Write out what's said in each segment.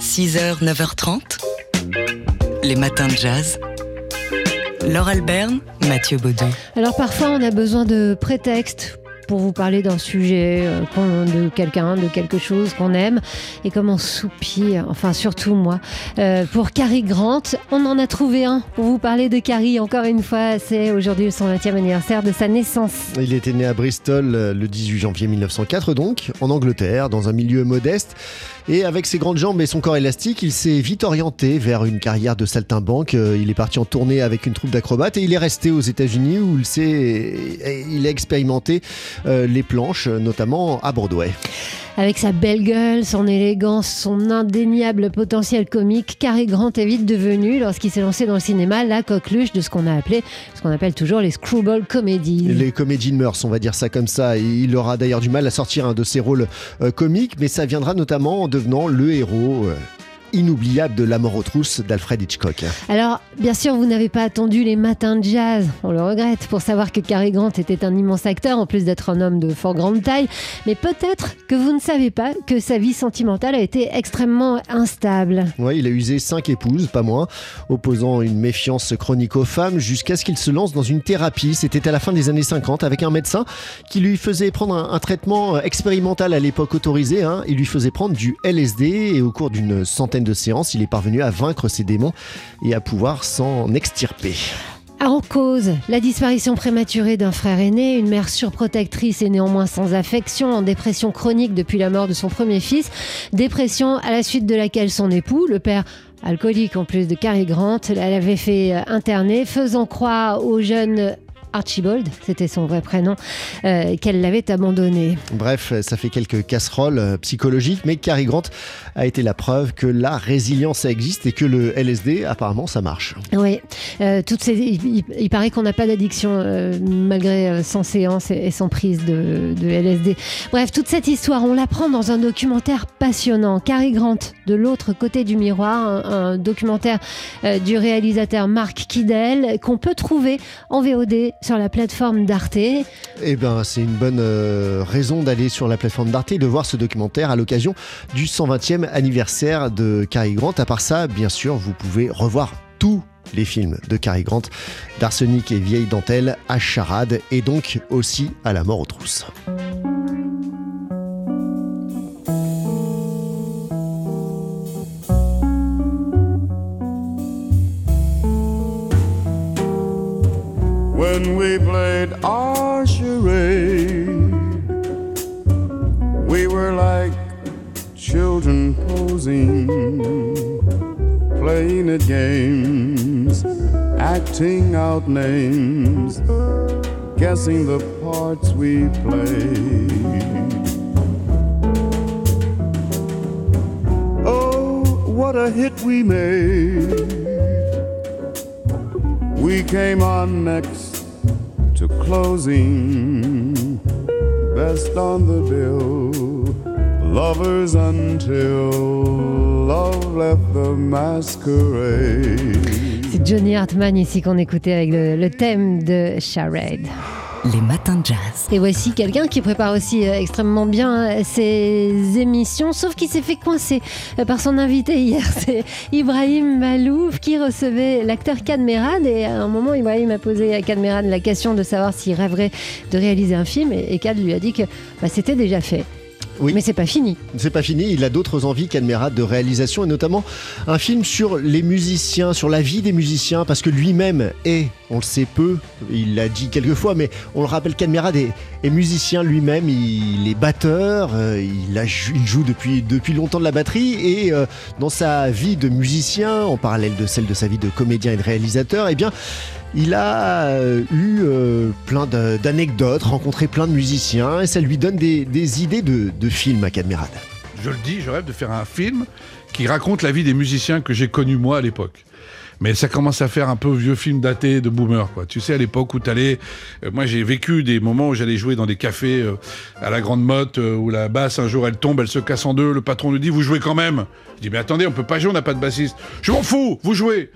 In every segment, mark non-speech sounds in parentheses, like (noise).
6h, 9h30, les matins de jazz. Laure Alberne, Mathieu Baudou. Alors parfois on a besoin de prétextes pour vous parler d'un sujet, euh, de quelqu'un, de quelque chose qu'on aime. Et comme on soupire, enfin surtout moi, euh, pour Carrie Grant, on en a trouvé un pour vous parler de Carrie. Encore une fois, c'est aujourd'hui son 20e anniversaire de sa naissance. Il était né à Bristol euh, le 18 janvier 1904, donc, en Angleterre, dans un milieu modeste. Et avec ses grandes jambes et son corps élastique, il s'est vite orienté vers une carrière de saltimbanque. Il est parti en tournée avec une troupe d'acrobates et il est resté aux États-Unis où il, il a expérimenté les planches, notamment à Broadway. Avec sa belle gueule, son élégance, son indéniable potentiel comique, Cary Grant est vite devenu, lorsqu'il s'est lancé dans le cinéma, la coqueluche de ce qu'on a appelé, ce qu'on appelle toujours les screwball comedies. Les comédies de mœurs, on va dire ça comme ça. Il aura d'ailleurs du mal à sortir un de ses rôles euh, comiques, mais ça viendra notamment en devenant le héros euh, inoubliable de La mort aux trousses d'Alfred Hitchcock. Alors, bien sûr, vous n'avez pas attendu les matins de jazz, on le regrette, pour savoir que Cary Grant était un immense acteur, en plus d'être un homme de fort grande taille. Mais peut-être que vous ne savez pas que sa vie sentimentale a été extrêmement instable. Ouais, il a usé cinq épouses, pas moins, opposant une méfiance chronique aux femmes jusqu'à ce qu'il se lance dans une thérapie. C'était à la fin des années 50 avec un médecin qui lui faisait prendre un, un traitement expérimental à l'époque autorisé. hein. Il lui faisait prendre du LSD et au cours d'une centaine de séances, il est parvenu à vaincre ses démons et à pouvoir s'en extirper. En cause, la disparition prématurée d'un frère aîné, une mère surprotectrice et néanmoins sans affection, en dépression chronique depuis la mort de son premier fils, dépression à la suite de laquelle son époux, le père alcoolique en plus de Cary Grant, l'avait fait euh, interner, faisant croire au jeune Archibald, c'était son vrai prénom, euh, qu'elle l'avait abandonné. Bref, ça fait quelques casseroles euh, psychologiques, mais Cary Grant a été la preuve que la résilience existe et que le LSD, apparemment, ça marche. Oui, euh, toutes ces, il, paraît qu'on n'a pas d'addiction euh, malgré sans séance et, et sans prise de, de LSD. Bref, toute cette histoire, on l'apprend dans un documentaire passionnant. Cary Grant, de l'autre côté du miroir, un, un documentaire du réalisateur Marc Kidel qu'on peut trouver en VOD sur la plateforme d'Arte. Eh ben, c'est une bonne euh, raison d'aller sur la plateforme d'Arte et de voir ce documentaire à l'occasion du 120e anniversaire de Cary Grant. À part ça, bien sûr, vous pouvez revoir tous les films de Cary Grant, d'Arsenic et Vieille Dentelle à Charade et donc aussi à La mort aux trousses. When we played our charade. We were like children posing, playing at games, acting out names, guessing the parts we played. Oh, what a hit we made. We came on next to closing, best on the bill, lovers until love left the masquerade. C'est Johnny Hartman ici qu'on écoutait avec le thème de Charade. Les matins de jazz. Et voici quelqu'un qui prépare aussi euh, extrêmement bien euh, ses émissions, sauf qu'il s'est fait coincer euh, par son invité hier. (laughs) C'est Ibrahim Malouf qui recevait l'acteur Kadmerad. Et à un moment, Ibrahim a posé à Kadmerad la question de savoir s'il rêverait de réaliser un film. Et, et Kad lui a dit que bah, c'était déjà fait. Oui. Mais c'est pas fini. C'est pas fini, il a d'autres envies qu'Admerat de réalisation et notamment un film sur les musiciens, sur la vie des musiciens, parce que lui-même est, on le sait peu, il l'a dit quelques fois, mais on le rappelle qu'Admerat est, est musicien lui-même, il est batteur, euh, il, a jou- il joue depuis, depuis longtemps de la batterie et euh, dans sa vie de musicien, en parallèle de celle de sa vie de comédien et de réalisateur, eh bien, il a euh, eu euh, plein d'anecdotes, rencontré plein de musiciens et ça lui donne des, idées de, films à Cadmerade. Je le dis, je rêve de faire un film qui raconte la vie des musiciens que j'ai connus moi à l'époque. Mais ça commence à faire un peu vieux film daté de boomer, quoi. Tu sais, à l'époque où t'allais... euh, moi, j'ai vécu des moments où j'allais jouer dans des cafés à la Grande Motte, où la basse, un jour, elle tombe, elle se casse en deux, le patron nous dit, vous jouez quand même? Je dis, mais attendez, on peut pas jouer, on n'a pas de bassiste. Je m'en fous, vous jouez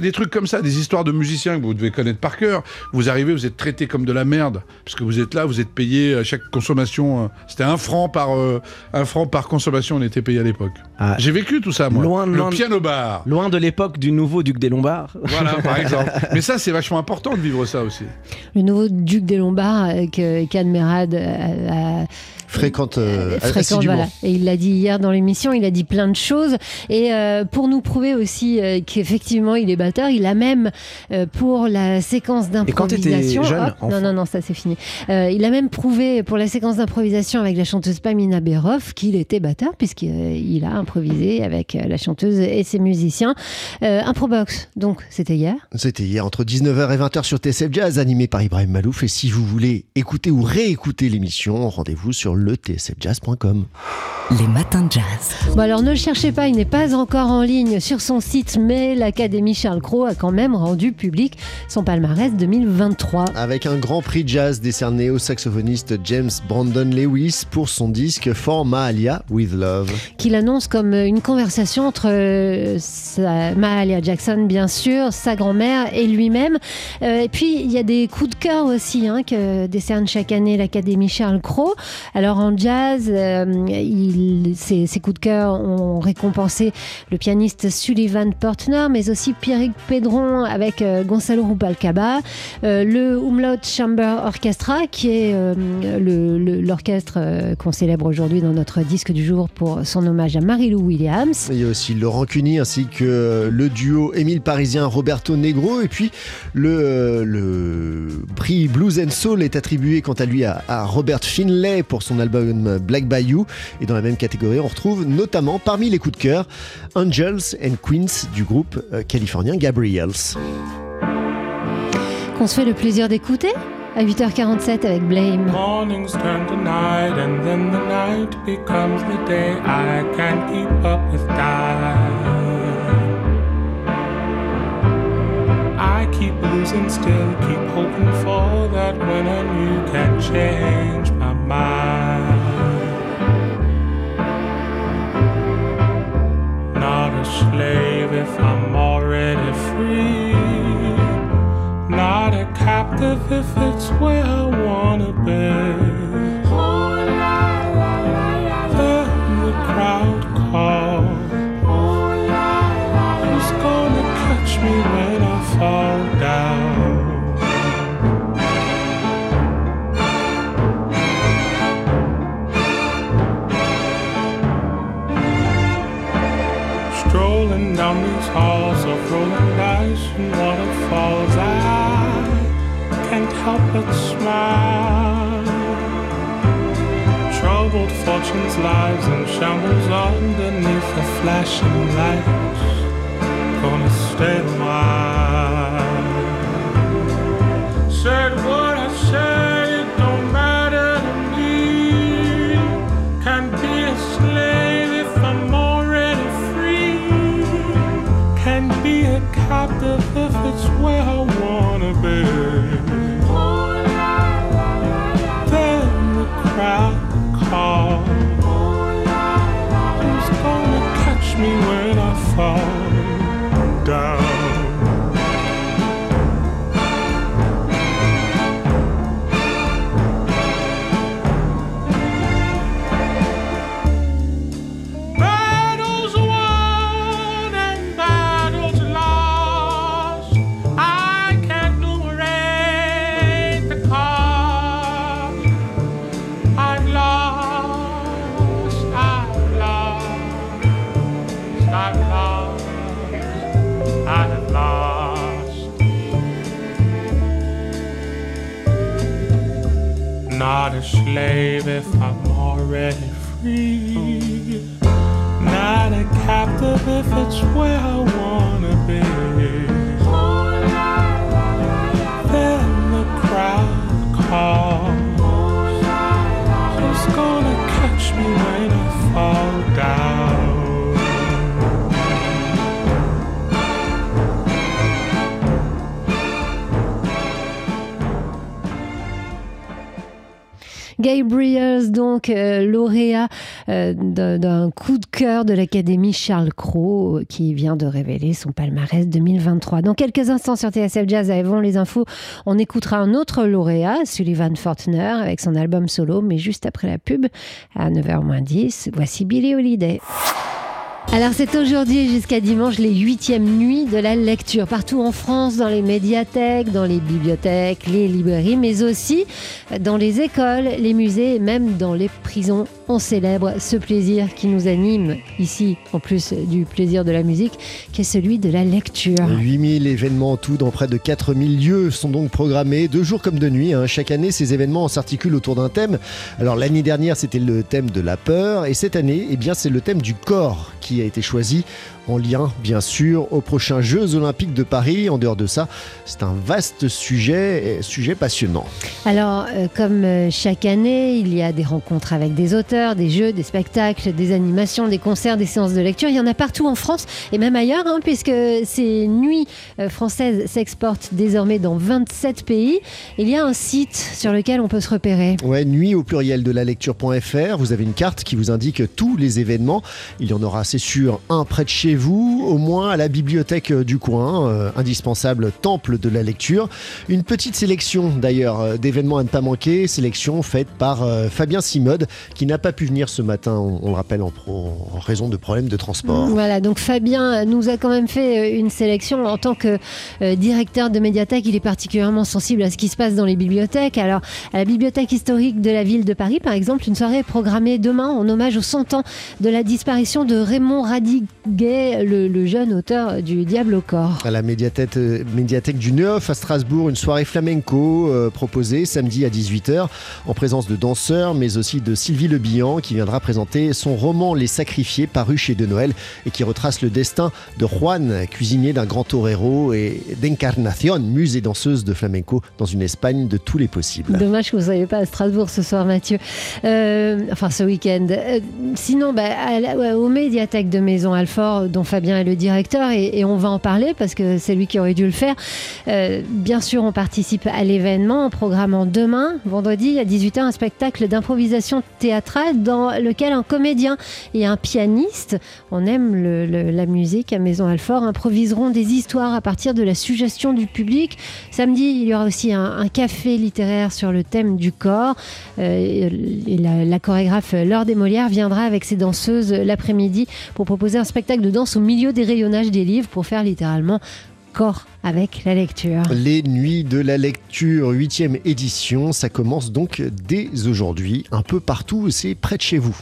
des trucs comme ça, des histoires de musiciens que vous devez connaître par cœur. Vous arrivez, vous êtes traité comme de la merde parce que vous êtes là, vous êtes payé à chaque consommation. euh, C'était un franc par euh, un franc par consommation, on était payé à l'époque. Ah. J'ai vécu tout ça, moi. Loin- Le loin piano bar. Loin de l'époque du nouveau duc des Lombards. Voilà, par (laughs) exemple. Mais ça, c'est vachement important de vivre ça aussi. Le nouveau duc des Lombards euh, que Cadmerade a, a- Fréquente, euh, fréquente, assidûment. voilà. Et il l'a dit hier dans l'émission, il a dit plein de choses. Et euh, pour nous prouver aussi euh, qu'effectivement il est batteur, il a même euh, pour la séquence Et quand t'étais d'improvisation. jeune, Hop, non, non, non, ça c'est fini. Euh, il a même prouvé pour la séquence d'improvisation avec la chanteuse Pamina Berov qu'il était batteur, puisqu'il euh, il a improvisé avec euh, la chanteuse et ses musiciens. Euh, Improbox, donc c'était hier. C'était hier entre 19h et 20h sur TSF Jazz, animé par Ibrahim Malouf. Et si vous voulez écouter ou réécouter l'émission, rendez-vous sur le tsfjazz.com. Les matins de jazz. Bon alors ne le cherchez pas, il n'est pas encore en ligne sur son site, mais l'Académie Charles Cros a quand même rendu public son palmarès 2023. Avec un grand prix jazz décerné au saxophoniste James Brandon Lewis pour son disque For Mahalia with Love. qu'il annonce comme une conversation entre euh, sa- Mahalia Jackson, bien sûr, sa grand-mère et lui-même. Euh, et puis, il y a des coups de cœur aussi hein, que décerne chaque année l'Académie Charles Cros. Alors, en jazz, euh, il- ces coups de cœur ont récompensé le pianiste Sullivan Portner, mais aussi Pierrick Pedron avec euh, Gonzalo Rubalcaba, euh, le Umlaut Chamber Orchestra, qui est l'orchestre qu'on célèbre aujourd'hui dans notre disque du jour pour son hommage à Mary-Lou Williams. Il y a aussi Laurent Cuny ainsi que le duo Émile Parisien Roberto Negro. Et puis le, le prix Blues and Soul est attribué quant à lui à, à Robert Finlay pour son album Black Bayou. Et dans la même catégorie, on retrouve notamment parmi les coups de cœur Angels and Queens du groupe euh, californien Gabriels. Qu'on se fait le plaisir d'écouter à 8h47 avec Blame. Mornings turn to night, and then the night becomes the day. I can't keep up with time. I keep losing still, keep hoping for that when can change mind. Not a slave if I'm already free. Not a captive if it's where help smile. Troubled fortunes, lives, and shambles underneath the flashing lights. Gonna stay a while. If it's where I wanna be. Gabriels, donc euh, lauréat euh, d'un coup de cœur de l'Académie Charles Cros, euh, qui vient de révéler son palmarès 2023. Dans quelques instants sur TSF Jazz, avant les infos, on écoutera un autre lauréat, Sullivan Fortner, avec son album solo, mais juste après la pub, à 9h10, voici Billy Holiday. Alors c'est aujourd'hui jusqu'à dimanche les huitièmes nuits de la lecture, partout en France, dans les médiathèques, dans les bibliothèques, les librairies, mais aussi dans les écoles, les musées et même dans les prisons. On célèbre ce plaisir qui nous anime ici, en plus du plaisir de la musique, qui est celui de la lecture. 8000 événements en tout dans près de 4000 lieux sont donc programmés, de jour comme de nuit. hein. Chaque année, ces événements s'articulent autour d'un thème. Alors l'année dernière, c'était le thème de la peur, et cette année, eh bien, c'est le thème du corps qui a été choisi, en lien, bien sûr, aux prochains Jeux Olympiques de Paris. En dehors de ça, c'est un vaste sujet, et sujet passionnant. Alors, euh, comme euh, chaque année, il y a des rencontres avec des auteurs, des jeux, des spectacles, des animations, des concerts, des séances de lecture. Il y en a partout en France et même ailleurs, hein, puisque ces nuits euh, françaises s'exportent désormais dans 27 pays. Il y a un site sur lequel on peut se repérer. Ouais, nuit au pluriel de la lecture.fr. Vous avez une carte qui vous indique tous les événements. Il y en aura, c'est sûr, un près de chez vous, au moins à la bibliothèque euh, du coin, euh, indispensable temple de la lecture. Une petite sélection d'ailleurs euh, d'événements à ne pas manquer, sélection faite par euh, Fabien Simode, qui n'a pas pu venir ce matin, on, on le rappelle, en, pro- en raison de problèmes de transport. Voilà, donc Fabien nous a quand même fait euh, une sélection en tant que euh, directeur de médiathèque. Il est particulièrement sensible à ce qui se passe dans les bibliothèques. Alors, à la bibliothèque historique de la ville de Paris, par exemple, une soirée est programmée demain en hommage aux 100 ans de la disparition de Raymond Radiguet, le, le jeune auteur du Diable au corps. À la médiathèque, euh, médiathèque du Neuf à Strasbourg, une soirée flamenco euh, proposée samedi à 18h en présence de danseurs, mais aussi de Sylvie Le Bihan qui viendra présenter son roman Les Sacrifiés paru chez De Noël et qui retrace le destin de Juan, cuisinier d'un grand torero et d'Encarnación, muse et danseuse de flamenco dans une Espagne de tous les possibles. Dommage que vous ne soyez pas à Strasbourg ce soir, Mathieu. Euh, enfin, ce week-end. Euh, sinon, bah, la- ouais, aux médiathèques de Maison Alfort, dont Fabien est le directeur, et, et on va en parler parce que c'est lui qui aurait dû le faire. Euh, bien sûr, on participe à l'événement en programmant demain, vendredi, à 18h, un spectacle d'improvisation théâtrale dans lequel un comédien et un pianiste, on aime la musique à Maison Alfort, improviseront des histoires à partir de la suggestion du public. Samedi, il y aura aussi un, café littéraire sur le thème du corps. Euh, la, la chorégraphe Laure Desmolières viendra avec ses danseuses l'après-midi pour proposer un spectacle de danse au milieu des rayonnages des livres pour faire littéralement Les Nuits de la Lecture, 8e édition, ça commence donc dès aujourd'hui, un peu partout, c'est près de chez vous.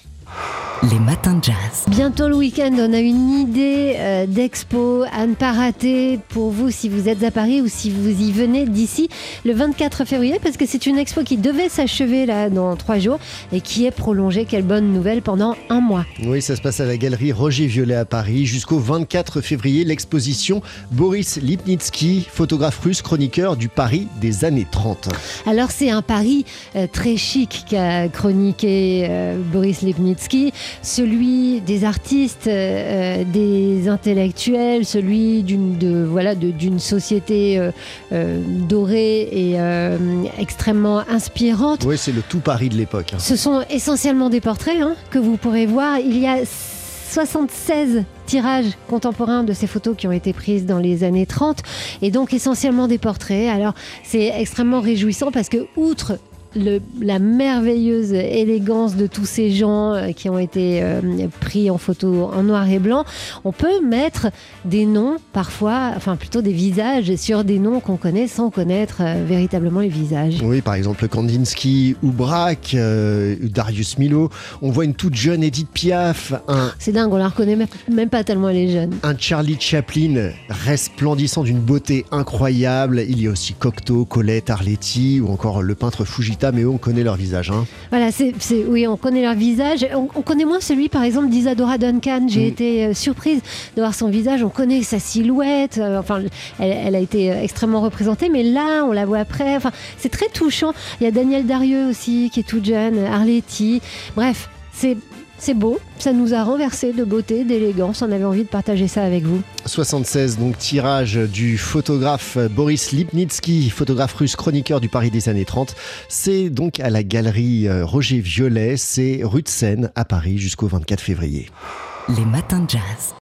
Les matins de jazz. Bientôt le week-end, on a une idée euh, d'expo à ne pas rater pour vous si vous êtes à Paris ou si vous y venez d'ici le 24 février parce que c'est une expo qui devait s'achever là dans trois jours et qui est prolongée, quelle bonne nouvelle, pendant un mois. Oui, ça se passe à la galerie Roger Violet à Paris jusqu'au 24 février. L'exposition Boris Lipnitsky, photographe russe, chroniqueur du Paris des années 30. Alors c'est un Paris euh, très chic qu'a chroniqué euh, Boris Lipnitsky, celui des artistes, euh, euh, des intellectuels, celui d'une de voilà d'une société euh, dorée et extrêmement inspirante. Oui, c'est le tout Paris de l'époque. hein. Ce sont essentiellement des portraits hein, que vous pourrez voir. Il y a 76 tirages contemporains de ces photos qui ont été prises dans les années 30 et donc essentiellement des portraits. Alors c'est extrêmement réjouissant parce que outre le- la merveilleuse élégance de tous ces gens euh, qui ont été euh, pris en photo en noir et blanc, on peut mettre des noms parfois, enfin plutôt des visages sur des noms qu'on connaît sans connaître euh, véritablement les visages. Oui, par exemple Kandinsky ou Braque, euh, Darius Milo. On voit une toute jeune Edith Piaf, un, C'est dingue, on la reconnaît même- même pas tellement elle est jeune. un Charlie Chaplin resplendissant d'une beauté incroyable. Il y a aussi Cocteau, Colette, Arletty ou encore le peintre Fujita, mais on connaît leur visage. hein. Voilà, c'est, oui, on connaît leur visage. On, on connaît moins celui, par exemple, d'Isadora Duncan. J'ai Mm. été euh, surprise de voir son visage. On connaît sa silhouette. euh, enfin, elle, elle a été euh, extrêmement représentée, mais là, on la voit après. Enfin, c'est très touchant. Il y a Daniel Darieux aussi, qui est toute jeune, Arletty. Bref, c'est C'est beau, ça nous a renversé de beauté, d'élégance. On avait envie de partager ça avec vous. 76, donc tirage du photographe Boris Lipnitsky, photographe russe chroniqueur du Paris des années 30. C'est donc à la galerie euh, Roger Violet, c'est rue de Seine à Paris jusqu'au 24 février. Les matins de jazz.